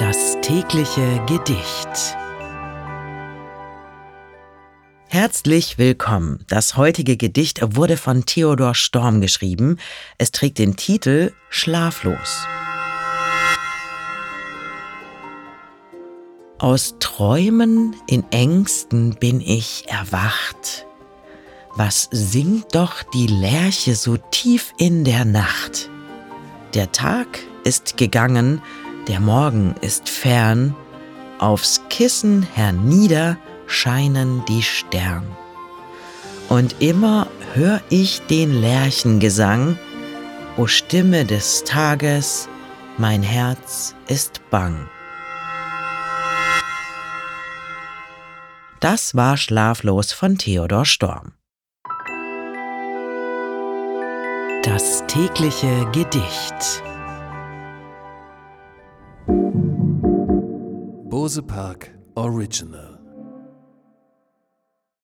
Das tägliche Gedicht. Herzlich willkommen. Das heutige Gedicht wurde von Theodor Storm geschrieben. Es trägt den Titel Schlaflos. Aus Träumen in Ängsten bin ich erwacht. Was singt doch die Lerche so tief in der Nacht? Der Tag ist gegangen, der Morgen ist fern, aufs Kissen hernieder scheinen die Stern. Und immer hör ich den Lerchengesang, o Stimme des Tages, mein Herz ist bang. Das war Schlaflos von Theodor Storm. Das tägliche Gedicht. Bose Park Original